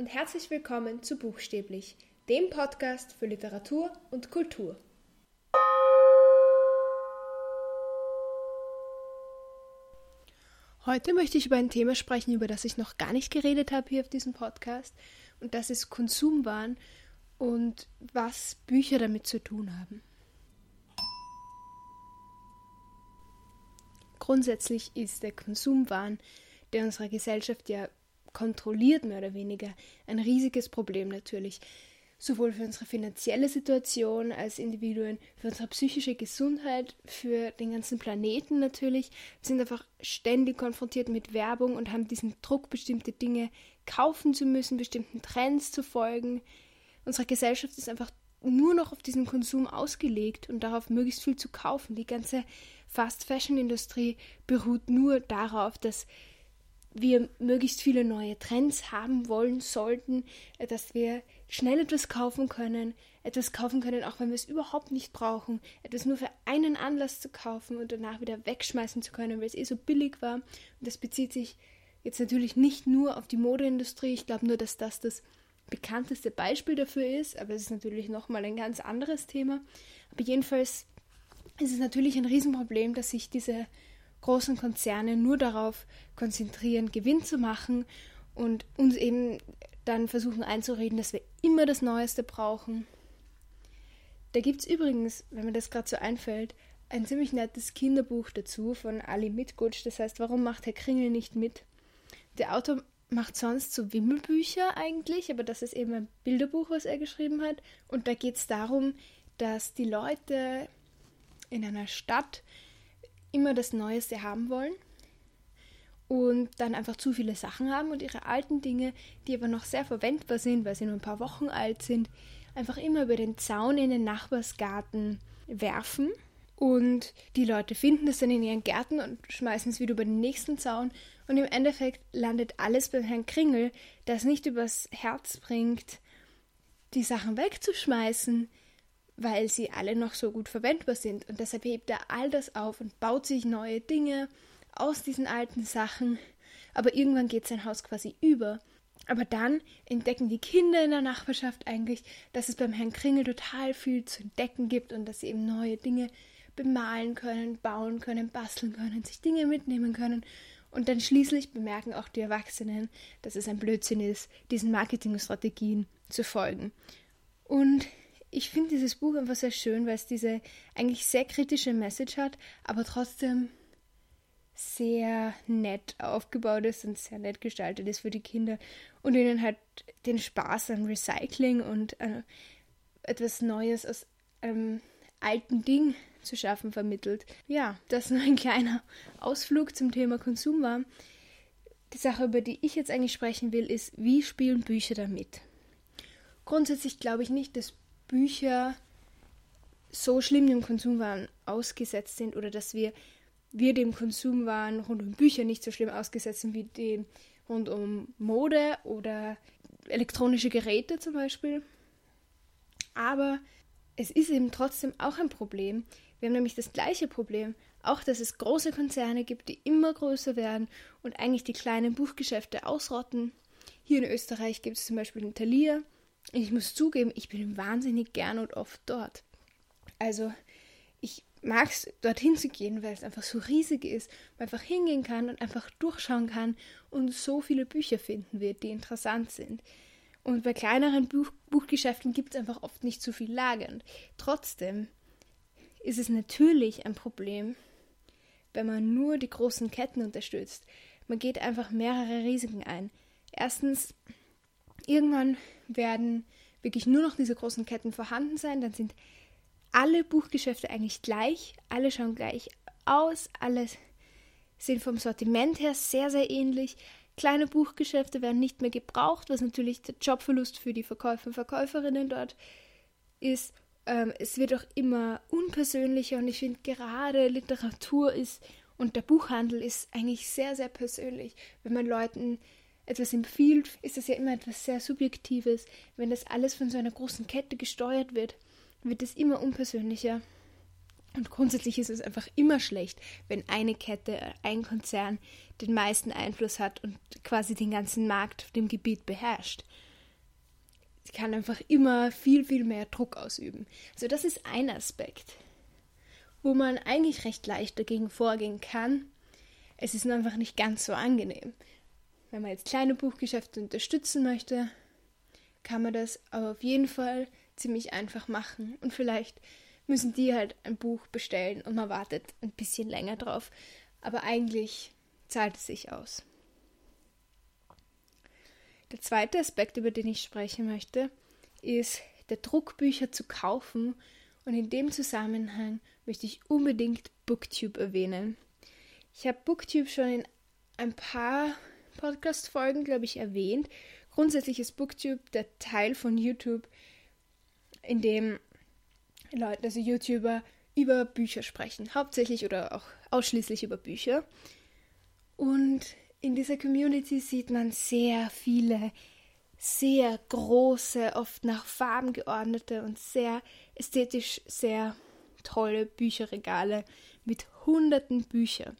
und herzlich willkommen zu Buchstäblich, dem Podcast für Literatur und Kultur. Heute möchte ich über ein Thema sprechen, über das ich noch gar nicht geredet habe hier auf diesem Podcast, und das ist Konsumwahn und was Bücher damit zu tun haben. Grundsätzlich ist der Konsumwahn, der unsere Gesellschaft ja kontrolliert, mehr oder weniger, ein riesiges Problem natürlich. Sowohl für unsere finanzielle Situation als Individuen, für unsere psychische Gesundheit, für den ganzen Planeten natürlich. Wir sind einfach ständig konfrontiert mit Werbung und haben diesen Druck, bestimmte Dinge kaufen zu müssen, bestimmten Trends zu folgen. Unsere Gesellschaft ist einfach nur noch auf diesen Konsum ausgelegt und darauf möglichst viel zu kaufen. Die ganze Fast Fashion Industrie beruht nur darauf, dass wir möglichst viele neue Trends haben wollen sollten, äh, dass wir schnell etwas kaufen können, etwas kaufen können, auch wenn wir es überhaupt nicht brauchen, etwas nur für einen Anlass zu kaufen und danach wieder wegschmeißen zu können, weil es eh so billig war. Und das bezieht sich jetzt natürlich nicht nur auf die Modeindustrie. Ich glaube nur, dass das das bekannteste Beispiel dafür ist, aber es ist natürlich nochmal ein ganz anderes Thema. Aber jedenfalls ist es natürlich ein Riesenproblem, dass sich diese großen Konzerne nur darauf konzentrieren, Gewinn zu machen und uns eben dann versuchen einzureden, dass wir immer das Neueste brauchen. Da gibt es übrigens, wenn mir das gerade so einfällt, ein ziemlich nettes Kinderbuch dazu von Ali Mitgutsch, das heißt, warum macht Herr Kringel nicht mit? Der Autor macht sonst so Wimmelbücher eigentlich, aber das ist eben ein Bilderbuch, was er geschrieben hat. Und da geht es darum, dass die Leute in einer Stadt immer das Neueste haben wollen und dann einfach zu viele Sachen haben und ihre alten Dinge, die aber noch sehr verwendbar sind, weil sie nur ein paar Wochen alt sind, einfach immer über den Zaun in den Nachbarsgarten werfen. Und die Leute finden das dann in ihren Gärten und schmeißen es wieder über den nächsten Zaun. Und im Endeffekt landet alles beim Herrn Kringel, der es nicht übers Herz bringt, die Sachen wegzuschmeißen, weil sie alle noch so gut verwendbar sind. Und deshalb hebt er all das auf und baut sich neue Dinge aus diesen alten Sachen. Aber irgendwann geht sein Haus quasi über. Aber dann entdecken die Kinder in der Nachbarschaft eigentlich, dass es beim Herrn Kringel total viel zu entdecken gibt und dass sie eben neue Dinge bemalen können, bauen können, basteln können, sich Dinge mitnehmen können. Und dann schließlich bemerken auch die Erwachsenen, dass es ein Blödsinn ist, diesen Marketingstrategien zu folgen. Und ich finde dieses Buch einfach sehr schön, weil es diese eigentlich sehr kritische Message hat, aber trotzdem sehr nett aufgebaut ist und sehr nett gestaltet ist für die Kinder und ihnen halt den Spaß am Recycling und äh, etwas Neues aus einem alten Ding zu schaffen vermittelt. Ja, das nur ein kleiner Ausflug zum Thema Konsum war. Die Sache, über die ich jetzt eigentlich sprechen will, ist, wie spielen Bücher damit? Grundsätzlich glaube ich nicht, dass Bücher so schlimm dem Konsumwahn ausgesetzt sind oder dass wir, wir dem Konsumwahn rund um Bücher nicht so schlimm ausgesetzt sind wie dem rund um Mode oder elektronische Geräte zum Beispiel. Aber es ist eben trotzdem auch ein Problem. Wir haben nämlich das gleiche Problem, auch dass es große Konzerne gibt, die immer größer werden und eigentlich die kleinen Buchgeschäfte ausrotten. Hier in Österreich gibt es zum Beispiel den Thalia, ich muss zugeben, ich bin wahnsinnig gern und oft dort. Also ich mag es, dorthin zu gehen, weil es einfach so riesig ist, man einfach hingehen kann und einfach durchschauen kann und so viele Bücher finden wird, die interessant sind. Und bei kleineren Buch Buchgeschäften gibt es einfach oft nicht so viel Lager. trotzdem ist es natürlich ein Problem, wenn man nur die großen Ketten unterstützt. Man geht einfach mehrere Risiken ein. Erstens, irgendwann werden wirklich nur noch diese großen Ketten vorhanden sein, dann sind alle Buchgeschäfte eigentlich gleich, alle schauen gleich aus, alle sind vom Sortiment her sehr, sehr ähnlich. Kleine Buchgeschäfte werden nicht mehr gebraucht, was natürlich der Jobverlust für die Verkäufer und Verkäuferinnen dort ist. Ähm, es wird auch immer unpersönlicher und ich finde gerade Literatur ist und der Buchhandel ist eigentlich sehr, sehr persönlich. Wenn man Leuten etwas empfiehlt, ist das ja immer etwas sehr Subjektives. Wenn das alles von so einer großen Kette gesteuert wird, wird es immer unpersönlicher. Und grundsätzlich ist es einfach immer schlecht, wenn eine Kette, ein Konzern den meisten Einfluss hat und quasi den ganzen Markt auf dem Gebiet beherrscht. sie kann einfach immer viel, viel mehr Druck ausüben. Also das ist ein Aspekt, wo man eigentlich recht leicht dagegen vorgehen kann. Es ist einfach nicht ganz so angenehm. Wenn man jetzt kleine Buchgeschäfte unterstützen möchte, kann man das aber auf jeden Fall ziemlich einfach machen. Und vielleicht müssen die halt ein Buch bestellen und man wartet ein bisschen länger drauf. Aber eigentlich zahlt es sich aus. Der zweite Aspekt, über den ich sprechen möchte, ist der Druck, Bücher zu kaufen. Und in dem Zusammenhang möchte ich unbedingt Booktube erwähnen. Ich habe Booktube schon in ein paar Podcast-Folgen, glaube ich, erwähnt. Grundsätzlich ist Booktube der Teil von YouTube, in dem Leute, also YouTuber, über Bücher sprechen. Hauptsächlich oder auch ausschließlich über Bücher. Und in dieser Community sieht man sehr viele, sehr große, oft nach Farben geordnete und sehr ästhetisch sehr tolle Bücherregale mit hunderten Büchern.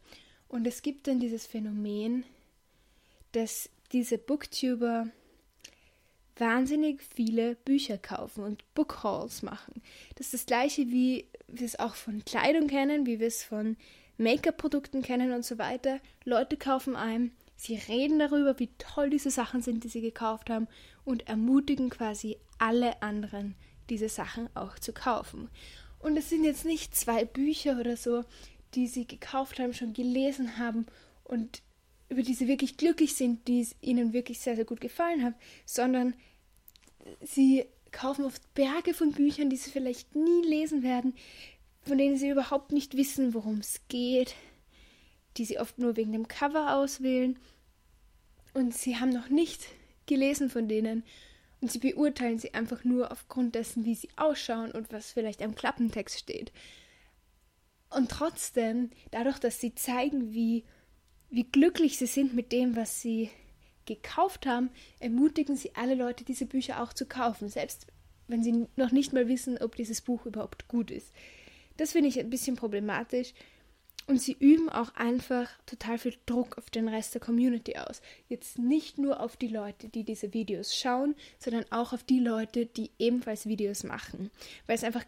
Und es gibt dann dieses Phänomen, dass diese Booktuber wahnsinnig viele Bücher kaufen und Bookhauls machen. Das ist das gleiche, wie wir es auch von Kleidung kennen, wie wir es von Make-up-Produkten kennen und so weiter. Leute kaufen ein, sie reden darüber, wie toll diese Sachen sind, die sie gekauft haben und ermutigen quasi alle anderen, diese Sachen auch zu kaufen. Und es sind jetzt nicht zwei Bücher oder so, die sie gekauft haben, schon gelesen haben und über die sie wirklich glücklich sind, die es ihnen wirklich sehr, sehr gut gefallen hat, sondern sie kaufen oft Berge von Büchern, die sie vielleicht nie lesen werden, von denen sie überhaupt nicht wissen, worum es geht, die sie oft nur wegen dem Cover auswählen und sie haben noch nicht gelesen von denen und sie beurteilen sie einfach nur aufgrund dessen, wie sie ausschauen und was vielleicht am Klappentext steht. Und trotzdem, dadurch, dass sie zeigen, wie, wie glücklich sie sind mit dem, was sie gekauft haben, ermutigen sie alle Leute, diese Bücher auch zu kaufen, selbst wenn sie noch nicht mal wissen, ob dieses Buch überhaupt gut ist. Das finde ich ein bisschen problematisch. Und sie üben auch einfach total viel Druck auf den Rest der Community aus. Jetzt nicht nur auf die Leute, die diese Videos schauen, sondern auch auf die Leute, die ebenfalls Videos machen. Weil es einfach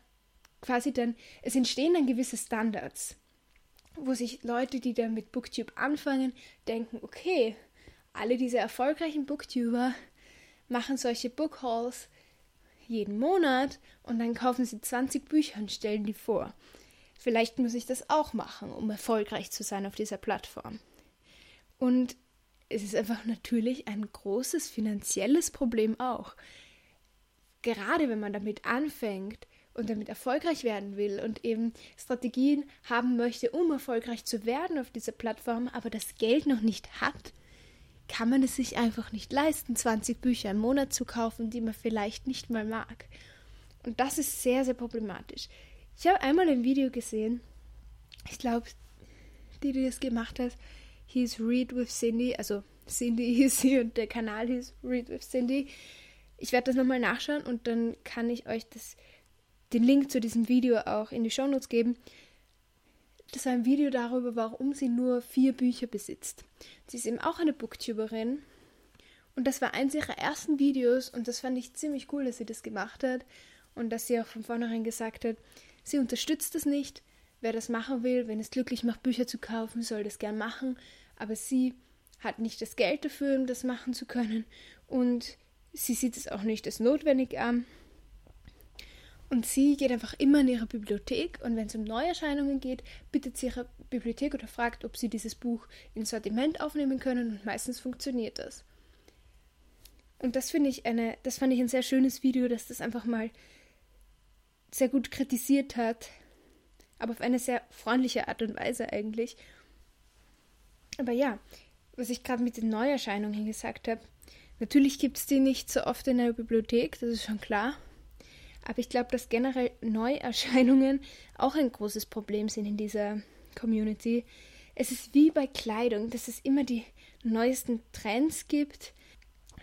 quasi dann, es entstehen dann gewisse Standards, wo sich Leute, die dann mit Booktube anfangen, denken, okay, alle diese erfolgreichen Booktuber machen solche Bookhauls jeden Monat und dann kaufen sie 20 Bücher und stellen die vor. Vielleicht muss ich das auch machen, um erfolgreich zu sein auf dieser Plattform. Und es ist einfach natürlich ein großes finanzielles Problem auch. Gerade wenn man damit anfängt und damit erfolgreich werden will und eben Strategien haben möchte, um erfolgreich zu werden auf dieser Plattform, aber das Geld noch nicht hat, kann man es sich einfach nicht leisten, 20 Bücher im Monat zu kaufen, die man vielleicht nicht mal mag. Und das ist sehr, sehr problematisch. Ich habe einmal ein Video gesehen, ich glaube, die, die das gemacht hat, hieß Read with Cindy, also Cindy hieß sie und der Kanal hieß Read with Cindy. Ich werde das nochmal nachschauen und dann kann ich euch das, den Link zu diesem Video auch in die Shownotes geben. Das war ein Video darüber, warum sie nur vier Bücher besitzt. Sie ist eben auch eine Booktuberin. Und das war eins ihrer ersten Videos und das fand ich ziemlich cool, dass sie das gemacht hat und dass sie auch von vornherein gesagt hat, sie unterstützt das nicht. Wer das machen will, wenn es glücklich macht, Bücher zu kaufen, soll das gern machen. Aber sie hat nicht das Geld dafür, um das machen zu können. Und sie sieht es auch nicht als notwendig an. Und sie geht einfach immer in ihre Bibliothek und wenn es um Neuerscheinungen geht, bittet sie ihre Bibliothek oder fragt, ob sie dieses Buch ins Sortiment aufnehmen können und meistens funktioniert das. Und das finde ich eine, das fand ich ein sehr schönes Video, dass das einfach mal sehr gut kritisiert hat, aber auf eine sehr freundliche Art und Weise eigentlich. Aber ja, was ich gerade mit den Neuerscheinungen gesagt habe, natürlich gibt es die nicht so oft in der Bibliothek, das ist schon klar. Aber ich glaube, dass generell Neuerscheinungen auch ein großes Problem sind in dieser Community. Es ist wie bei Kleidung, dass es immer die neuesten Trends gibt,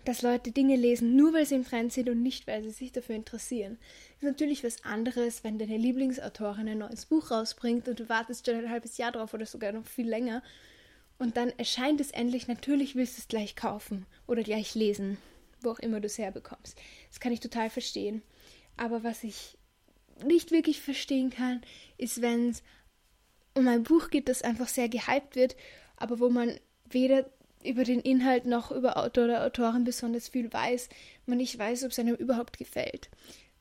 dass Leute Dinge lesen, nur weil sie im Trend sind und nicht, weil sie sich dafür interessieren. Ist natürlich was anderes, wenn deine Lieblingsautorin ein neues Buch rausbringt und du wartest schon ein halbes Jahr drauf oder sogar noch viel länger. Und dann erscheint es endlich, natürlich willst du es gleich kaufen oder gleich lesen, wo auch immer du es herbekommst. Das kann ich total verstehen. Aber was ich nicht wirklich verstehen kann, ist, wenn es um ein Buch geht, das einfach sehr gehypt wird, aber wo man weder über den Inhalt noch über Autor oder Autorin besonders viel weiß, man nicht weiß, ob es einem überhaupt gefällt.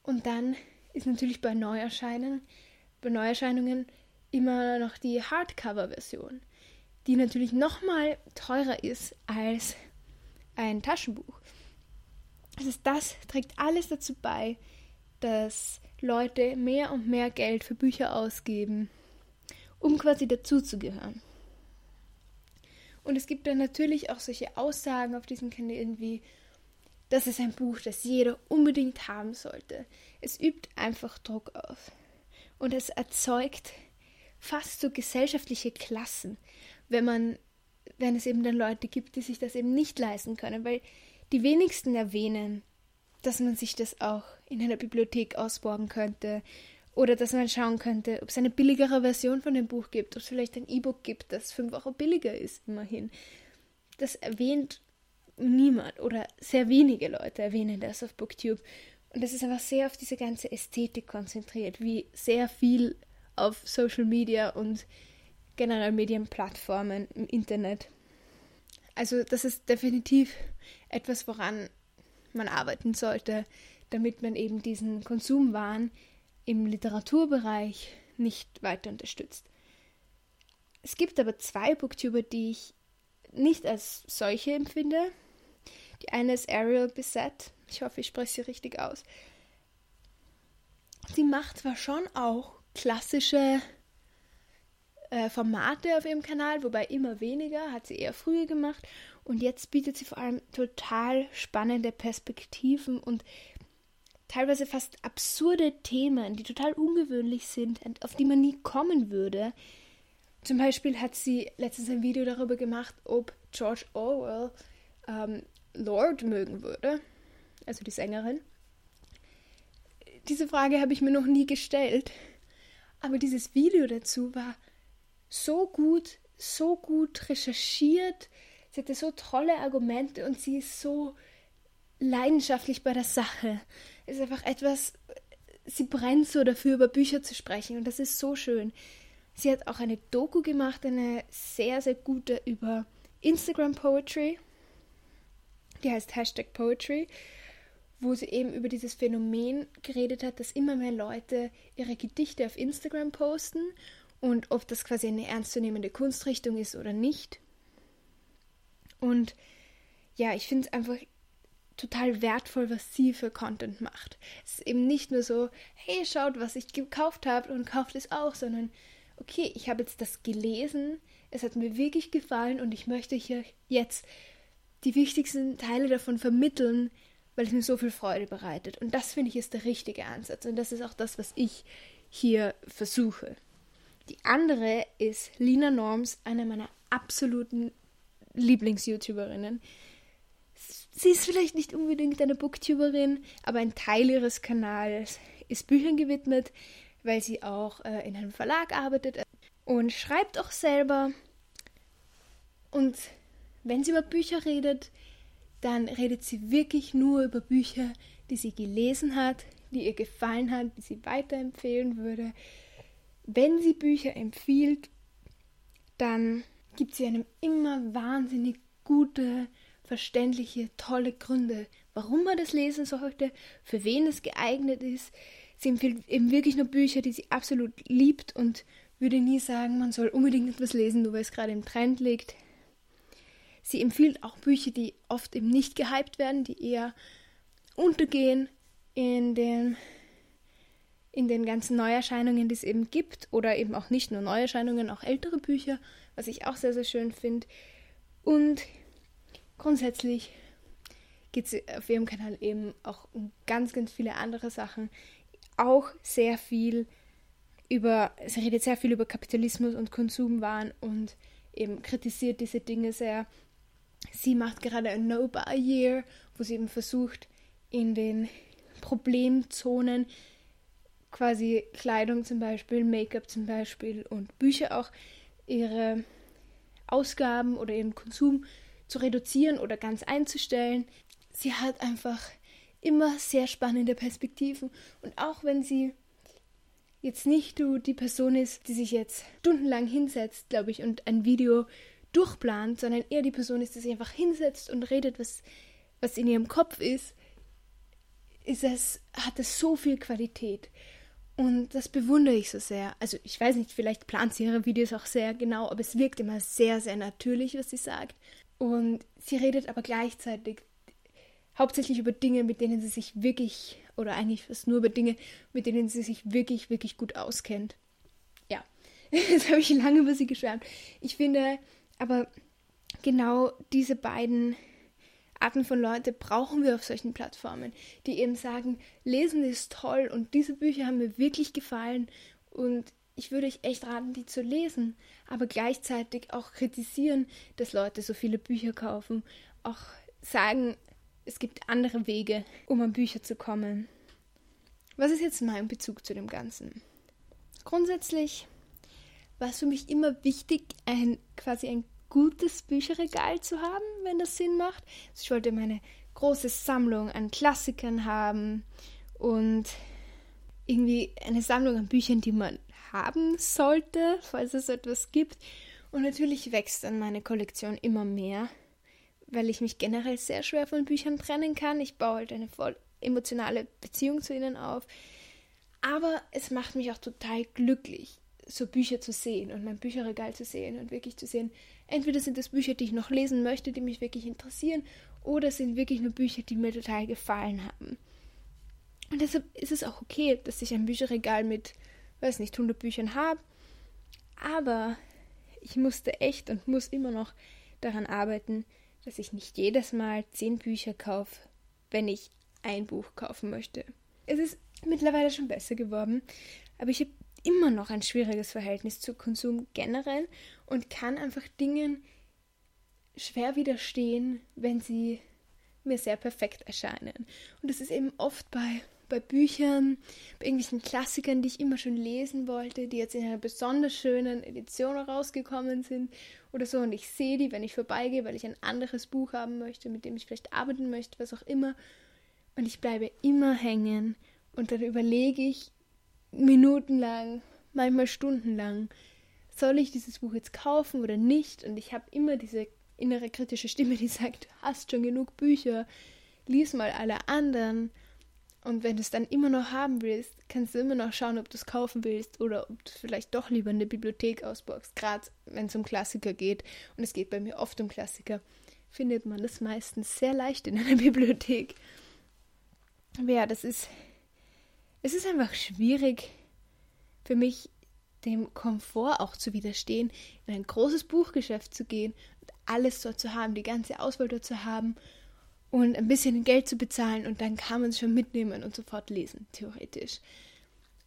Und dann ist natürlich bei Neuerscheinen, bei Neuerscheinungen immer noch die Hardcover-Version, die natürlich nochmal teurer ist als ein Taschenbuch. Also das trägt alles dazu bei, dass Leute mehr und mehr Geld für Bücher ausgeben, um quasi dazuzugehören. Und es gibt dann natürlich auch solche Aussagen auf diesen Kanälen wie, das ist ein Buch, das jeder unbedingt haben sollte. Es übt einfach Druck auf. Und es erzeugt fast so gesellschaftliche Klassen, wenn man, wenn es eben dann Leute gibt, die sich das eben nicht leisten können, weil die wenigsten erwähnen, dass man sich das auch in einer Bibliothek ausborgen könnte oder dass man schauen könnte, ob es eine billigere Version von dem Buch gibt, ob es vielleicht ein E-Book gibt, das fünf Euro billiger ist, immerhin. Das erwähnt niemand oder sehr wenige Leute erwähnen das auf Booktube. Und das ist einfach sehr auf diese ganze Ästhetik konzentriert, wie sehr viel auf Social Media und generell Medienplattformen im Internet. Also das ist definitiv etwas, woran man arbeiten sollte, damit man eben diesen Konsumwahn im Literaturbereich nicht weiter unterstützt. Es gibt aber zwei Booktuber, die ich nicht als solche empfinde. Die eine ist Ariel Bissett. Ich hoffe, ich spreche sie richtig aus. Sie macht zwar schon auch klassische äh, Formate auf ihrem Kanal, wobei immer weniger, hat sie eher früher gemacht. Und jetzt bietet sie vor allem total spannende Perspektiven und teilweise fast absurde Themen, die total ungewöhnlich sind und auf die man nie kommen würde. Zum Beispiel hat sie letztens ein Video darüber gemacht, ob George Orwell ähm, Lord mögen würde, also die Sängerin. Diese Frage habe ich mir noch nie gestellt. Aber dieses Video dazu war so gut, so gut recherchiert. Sie hatte so tolle Argumente und sie ist so leidenschaftlich bei der Sache. Es ist einfach etwas, sie brennt so dafür, über Bücher zu sprechen und das ist so schön. Sie hat auch eine Doku gemacht, eine sehr, sehr gute über Instagram Poetry. Die heißt Hashtag Poetry wo sie eben über dieses Phänomen geredet hat, dass immer mehr Leute ihre Gedichte auf Instagram posten und ob das quasi eine ernstzunehmende Kunstrichtung ist oder nicht. Und ja, ich finde es einfach total wertvoll, was sie für Content macht. Es ist eben nicht nur so, hey, schaut, was ich gekauft habe und kauft es auch, sondern okay, ich habe jetzt das gelesen, es hat mir wirklich gefallen und ich möchte hier jetzt die wichtigsten Teile davon vermitteln, weil es mir so viel Freude bereitet. Und das finde ich ist der richtige Ansatz. Und das ist auch das, was ich hier versuche. Die andere ist Lina Norms, eine meiner absoluten Lieblings-YouTuberinnen. Sie ist vielleicht nicht unbedingt eine Booktuberin, aber ein Teil ihres Kanals ist Büchern gewidmet, weil sie auch äh, in einem Verlag arbeitet und schreibt auch selber. Und wenn sie über Bücher redet, dann redet sie wirklich nur über Bücher, die sie gelesen hat, die ihr gefallen hat, die sie weiterempfehlen würde. Wenn sie Bücher empfiehlt, dann gibt sie einem immer wahnsinnig gute, verständliche, tolle Gründe, warum man das lesen sollte, für wen es geeignet ist. Sie empfiehlt eben wirklich nur Bücher, die sie absolut liebt und würde nie sagen, man soll unbedingt etwas lesen, nur weil es gerade im Trend liegt. Sie empfiehlt auch Bücher, die oft eben nicht gehypt werden, die eher untergehen in den, in den ganzen Neuerscheinungen, die es eben gibt. Oder eben auch nicht nur Neuerscheinungen, auch ältere Bücher, was ich auch sehr, sehr schön finde. Und grundsätzlich geht es auf ihrem Kanal eben auch um ganz, ganz viele andere Sachen. Auch sehr viel über, sie redet sehr viel über Kapitalismus und Konsumwahn und eben kritisiert diese Dinge sehr Sie macht gerade ein No-Buy-Year, wo sie eben versucht, in den Problemzonen quasi Kleidung zum Beispiel, Make-up zum Beispiel und Bücher auch ihre Ausgaben oder ihren Konsum zu reduzieren oder ganz einzustellen. sie hat einfach immer sehr spannende Perspektiven. Und auch wenn sie jetzt nicht du die Person ist, die sich jetzt stundenlang hinsetzt, glaube ich, und ein Video durchplant, sondern eher die Person ist, die sich einfach hinsetzt und redet, was, was in ihrem Kopf ist, ist es, hat es so viel Qualität. Und das bewundere ich so sehr. Also ich weiß nicht, vielleicht plant sie ihre Videos auch sehr genau, aber es wirkt immer sehr, sehr natürlich, was sie sagt. Und sie redet aber gleichzeitig hauptsächlich über Dinge, mit denen sie sich wirklich, oder eigentlich fast nur über Dinge, mit denen sie sich wirklich, wirklich gut auskennt. Ja, jetzt habe ich lange über sie geschwärmt. Ich finde aber genau diese beiden Arten von Leute brauchen wir auf solchen Plattformen, die eben sagen, lesen ist toll und diese Bücher haben mir wirklich gefallen und ich würde euch echt raten, die zu lesen, aber gleichzeitig auch kritisieren, dass Leute so viele Bücher kaufen, auch sagen, es gibt andere Wege, um an Bücher zu kommen. Was ist jetzt mein Bezug zu dem Ganzen? Grundsätzlich war es für mich immer wichtig, ein quasi ein gutes Bücherregal zu haben, wenn das Sinn macht. Also ich wollte meine große Sammlung an Klassikern haben und irgendwie eine Sammlung an Büchern, die man haben sollte, falls es etwas gibt. Und natürlich wächst dann meine Kollektion immer mehr, weil ich mich generell sehr schwer von Büchern trennen kann. Ich baue halt eine voll emotionale Beziehung zu ihnen auf. Aber es macht mich auch total glücklich, so Bücher zu sehen und mein Bücherregal zu sehen und wirklich zu sehen, entweder sind das Bücher, die ich noch lesen möchte, die mich wirklich interessieren, oder sind wirklich nur Bücher, die mir total gefallen haben. Und deshalb ist es auch okay, dass ich ein Bücherregal mit, weiß nicht, 100 Büchern habe. Aber ich musste echt und muss immer noch daran arbeiten, dass ich nicht jedes Mal 10 Bücher kaufe, wenn ich ein Buch kaufen möchte. Es ist mittlerweile schon besser geworden, aber ich habe immer noch ein schwieriges Verhältnis zu Konsum generell und kann einfach Dingen schwer widerstehen, wenn sie mir sehr perfekt erscheinen. Und das ist eben oft bei, bei Büchern, bei irgendwelchen Klassikern, die ich immer schon lesen wollte, die jetzt in einer besonders schönen Edition rausgekommen sind oder so. Und ich sehe die, wenn ich vorbeigehe, weil ich ein anderes Buch haben möchte, mit dem ich vielleicht arbeiten möchte, was auch immer. Und ich bleibe immer hängen und dann überlege ich, minutenlang, manchmal stundenlang, soll ich dieses Buch jetzt kaufen oder nicht? Und ich habe immer diese innere kritische Stimme, die sagt, du hast schon genug Bücher, lies mal alle anderen. Und wenn du es dann immer noch haben willst, kannst du immer noch schauen, ob du es kaufen willst oder ob du vielleicht doch lieber eine Bibliothek ausborgst. Gerade wenn es um Klassiker geht, und es geht bei mir oft um Klassiker, findet man das meistens sehr leicht in einer Bibliothek. Aber ja, das ist es ist einfach schwierig für mich, dem Komfort auch zu widerstehen, in ein großes Buchgeschäft zu gehen und alles dort zu haben, die ganze Auswahl dort zu haben und ein bisschen Geld zu bezahlen und dann kann man es schon mitnehmen und sofort lesen, theoretisch.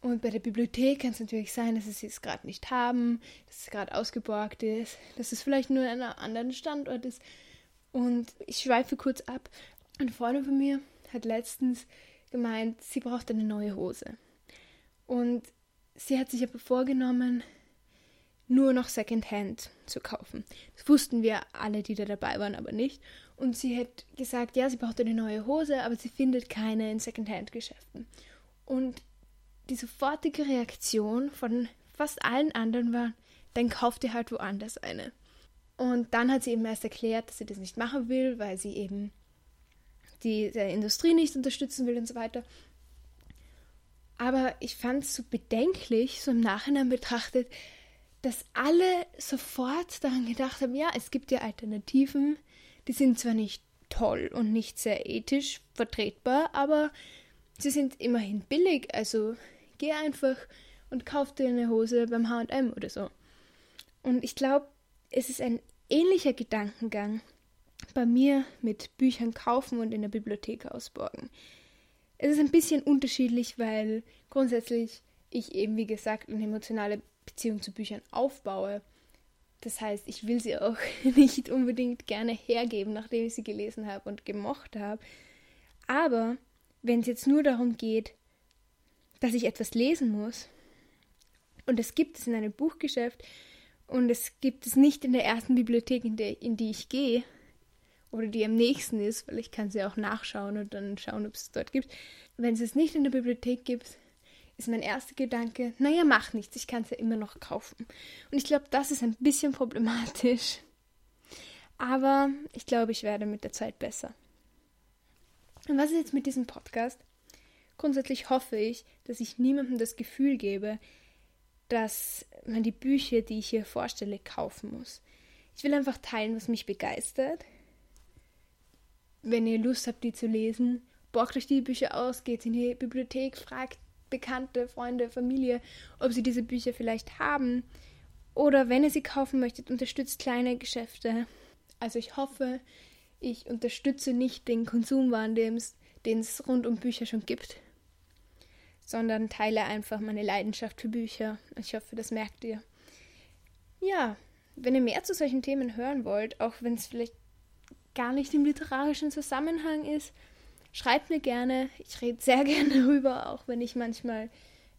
Und bei der Bibliothek kann es natürlich sein, dass sie es gerade nicht haben, dass es gerade ausgeborgt ist, dass es vielleicht nur an einem anderen Standort ist. Und ich schweife kurz ab. Eine Freundin von mir hat letztens gemeint, sie braucht eine neue Hose. Und sie hat sich aber vorgenommen, nur noch Secondhand zu kaufen. Das wussten wir alle, die da dabei waren, aber nicht. Und sie hat gesagt, ja, sie braucht eine neue Hose, aber sie findet keine in Secondhand-Geschäften. Und die sofortige Reaktion von fast allen anderen war, dann kauft ihr halt woanders eine. Und dann hat sie eben erst erklärt, dass sie das nicht machen will, weil sie eben die der Industrie nicht unterstützen will und so weiter. Aber ich fand es so bedenklich, so im Nachhinein betrachtet, dass alle sofort daran gedacht haben, ja, es gibt ja Alternativen, die sind zwar nicht toll und nicht sehr ethisch vertretbar, aber sie sind immerhin billig, also geh einfach und kauf dir eine Hose beim HM oder so. Und ich glaube, es ist ein ähnlicher Gedankengang, bei mir mit Büchern kaufen und in der Bibliothek ausborgen. Es ist ein bisschen unterschiedlich, weil grundsätzlich ich eben, wie gesagt, eine emotionale Beziehung zu Büchern aufbaue. Das heißt, ich will sie auch nicht unbedingt gerne hergeben, nachdem ich sie gelesen habe und gemocht habe. Aber wenn es jetzt nur darum geht, dass ich etwas lesen muss, und es gibt es in einem Buchgeschäft, und es gibt es nicht in der ersten Bibliothek, in, der, in die ich gehe, oder die am nächsten ist, weil ich kann sie auch nachschauen und dann schauen, ob es dort gibt. Wenn es es nicht in der Bibliothek gibt, ist mein erster Gedanke, naja, mach nichts, ich kann es ja immer noch kaufen. Und ich glaube, das ist ein bisschen problematisch. Aber ich glaube, ich werde mit der Zeit besser. Und was ist jetzt mit diesem Podcast? Grundsätzlich hoffe ich, dass ich niemandem das Gefühl gebe, dass man die Bücher, die ich hier vorstelle, kaufen muss. Ich will einfach teilen, was mich begeistert. Wenn ihr Lust habt, die zu lesen, borgt euch die Bücher aus, geht in die Bibliothek, fragt Bekannte, Freunde, Familie, ob sie diese Bücher vielleicht haben. Oder wenn ihr sie kaufen möchtet, unterstützt kleine Geschäfte. Also ich hoffe, ich unterstütze nicht den Konsumwahn, den es rund um Bücher schon gibt, sondern teile einfach meine Leidenschaft für Bücher. Ich hoffe, das merkt ihr. Ja, wenn ihr mehr zu solchen Themen hören wollt, auch wenn es vielleicht gar nicht im literarischen Zusammenhang ist, schreibt mir gerne. Ich rede sehr gerne darüber, auch wenn ich manchmal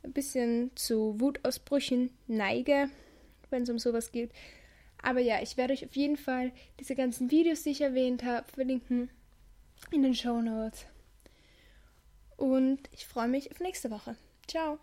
ein bisschen zu Wutausbrüchen neige, wenn es um sowas geht. Aber ja, ich werde euch auf jeden Fall diese ganzen Videos, die ich erwähnt habe, verlinken in den Show Notes. Und ich freue mich auf nächste Woche. Ciao.